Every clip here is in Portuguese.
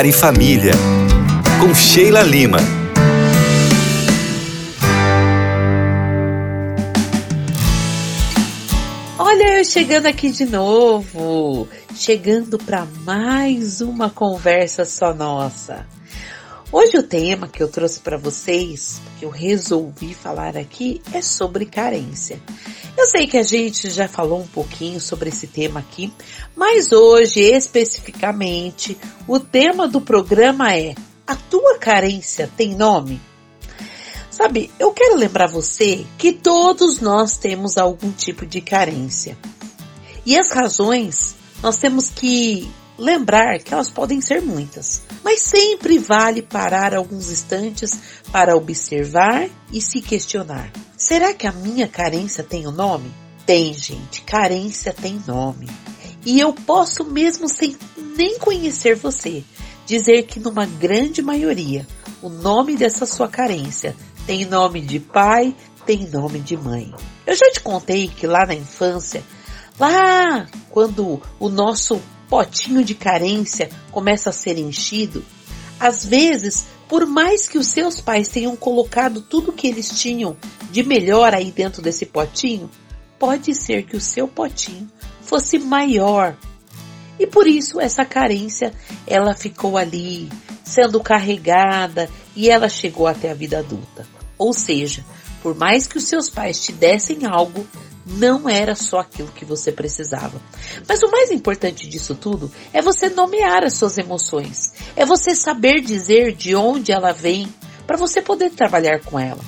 Lar e Família, com Sheila Lima. Olha eu chegando aqui de novo, chegando para mais uma conversa só nossa. Hoje o tema que eu trouxe para vocês, que eu resolvi falar aqui, é sobre carência. Eu sei que a gente já falou um pouquinho sobre esse tema aqui, mas hoje especificamente o tema do programa é: a tua carência tem nome? Sabe, eu quero lembrar você que todos nós temos algum tipo de carência. E as razões nós temos que lembrar que elas podem ser muitas, mas sempre vale parar alguns instantes para observar e se questionar. Será que a minha carência tem um nome? Tem, gente, carência tem nome. E eu posso mesmo sem nem conhecer você, dizer que numa grande maioria, o nome dessa sua carência tem nome de pai, tem nome de mãe. Eu já te contei que lá na infância, lá quando o nosso potinho de carência começa a ser enchido, às vezes, por mais que os seus pais tenham colocado tudo que eles tinham de melhor aí dentro desse potinho, pode ser que o seu potinho fosse maior. E por isso essa carência, ela ficou ali, sendo carregada e ela chegou até a vida adulta. Ou seja, por mais que os seus pais te dessem algo, não era só aquilo que você precisava. Mas o mais importante disso tudo é você nomear as suas emoções. É você saber dizer de onde ela vem para você poder trabalhar com ela.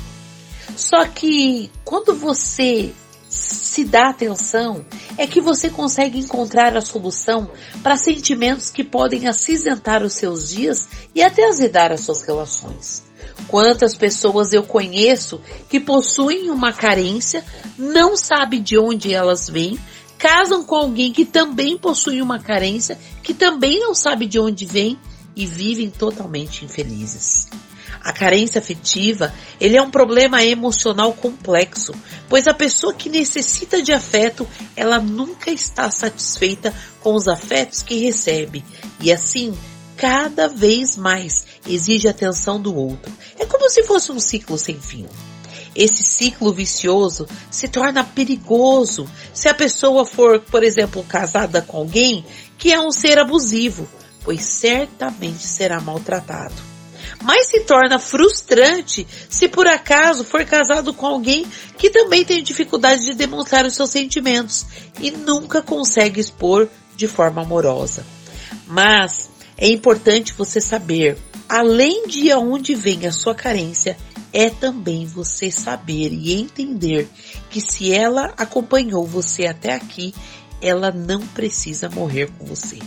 Só que quando você se dá atenção, é que você consegue encontrar a solução para sentimentos que podem acinzentar os seus dias e até azedar as suas relações. Quantas pessoas eu conheço que possuem uma carência, não sabe de onde elas vêm, casam com alguém que também possui uma carência, que também não sabe de onde vem e vivem totalmente infelizes. A carência afetiva, ele é um problema emocional complexo, pois a pessoa que necessita de afeto, ela nunca está satisfeita com os afetos que recebe e assim cada vez mais exige atenção do outro. É como se fosse um ciclo sem fim. Esse ciclo vicioso se torna perigoso se a pessoa for, por exemplo, casada com alguém que é um ser abusivo, pois certamente será maltratado. Mas se torna frustrante se por acaso for casado com alguém que também tem dificuldade de demonstrar os seus sentimentos e nunca consegue expor de forma amorosa. Mas é importante você saber, além de onde vem a sua carência, é também você saber e entender que se ela acompanhou você até aqui, ela não precisa morrer com você.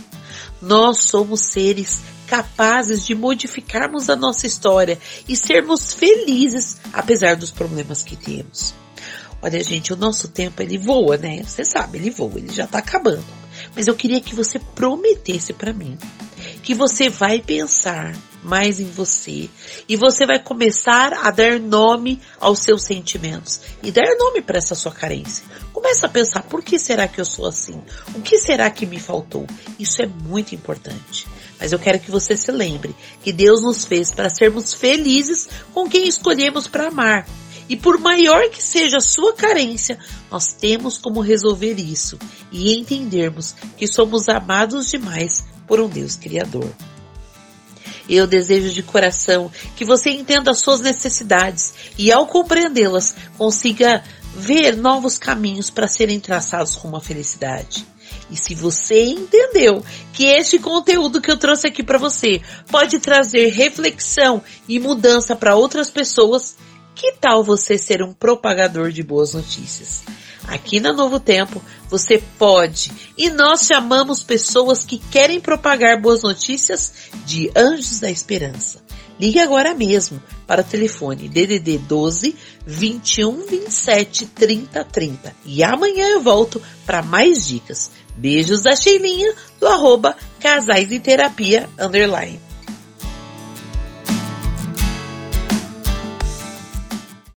Nós somos seres capazes de modificarmos a nossa história e sermos felizes apesar dos problemas que temos. Olha, gente, o nosso tempo ele voa, né? Você sabe, ele voa, ele já tá acabando. Mas eu queria que você prometesse para mim que você vai pensar mais em você e você vai começar a dar nome aos seus sentimentos e dar nome para essa sua carência. Começa a pensar por que será que eu sou assim? O que será que me faltou? Isso é muito importante. Mas eu quero que você se lembre que Deus nos fez para sermos felizes com quem escolhemos para amar. E por maior que seja a sua carência, nós temos como resolver isso e entendermos que somos amados demais por um Deus Criador. Eu desejo de coração que você entenda as suas necessidades e, ao compreendê-las, consiga ver novos caminhos para serem traçados rumo à felicidade. E se você entendeu que este conteúdo que eu trouxe aqui para você pode trazer reflexão e mudança para outras pessoas, que tal você ser um propagador de boas notícias? Aqui na Novo Tempo, você pode e nós chamamos pessoas que querem propagar boas notícias de Anjos da Esperança. Ligue agora mesmo para o telefone DDD 12 21 27 30 30. E amanhã eu volto para mais dicas. Beijos da Sheilinha do arroba Casais em Terapia Underline.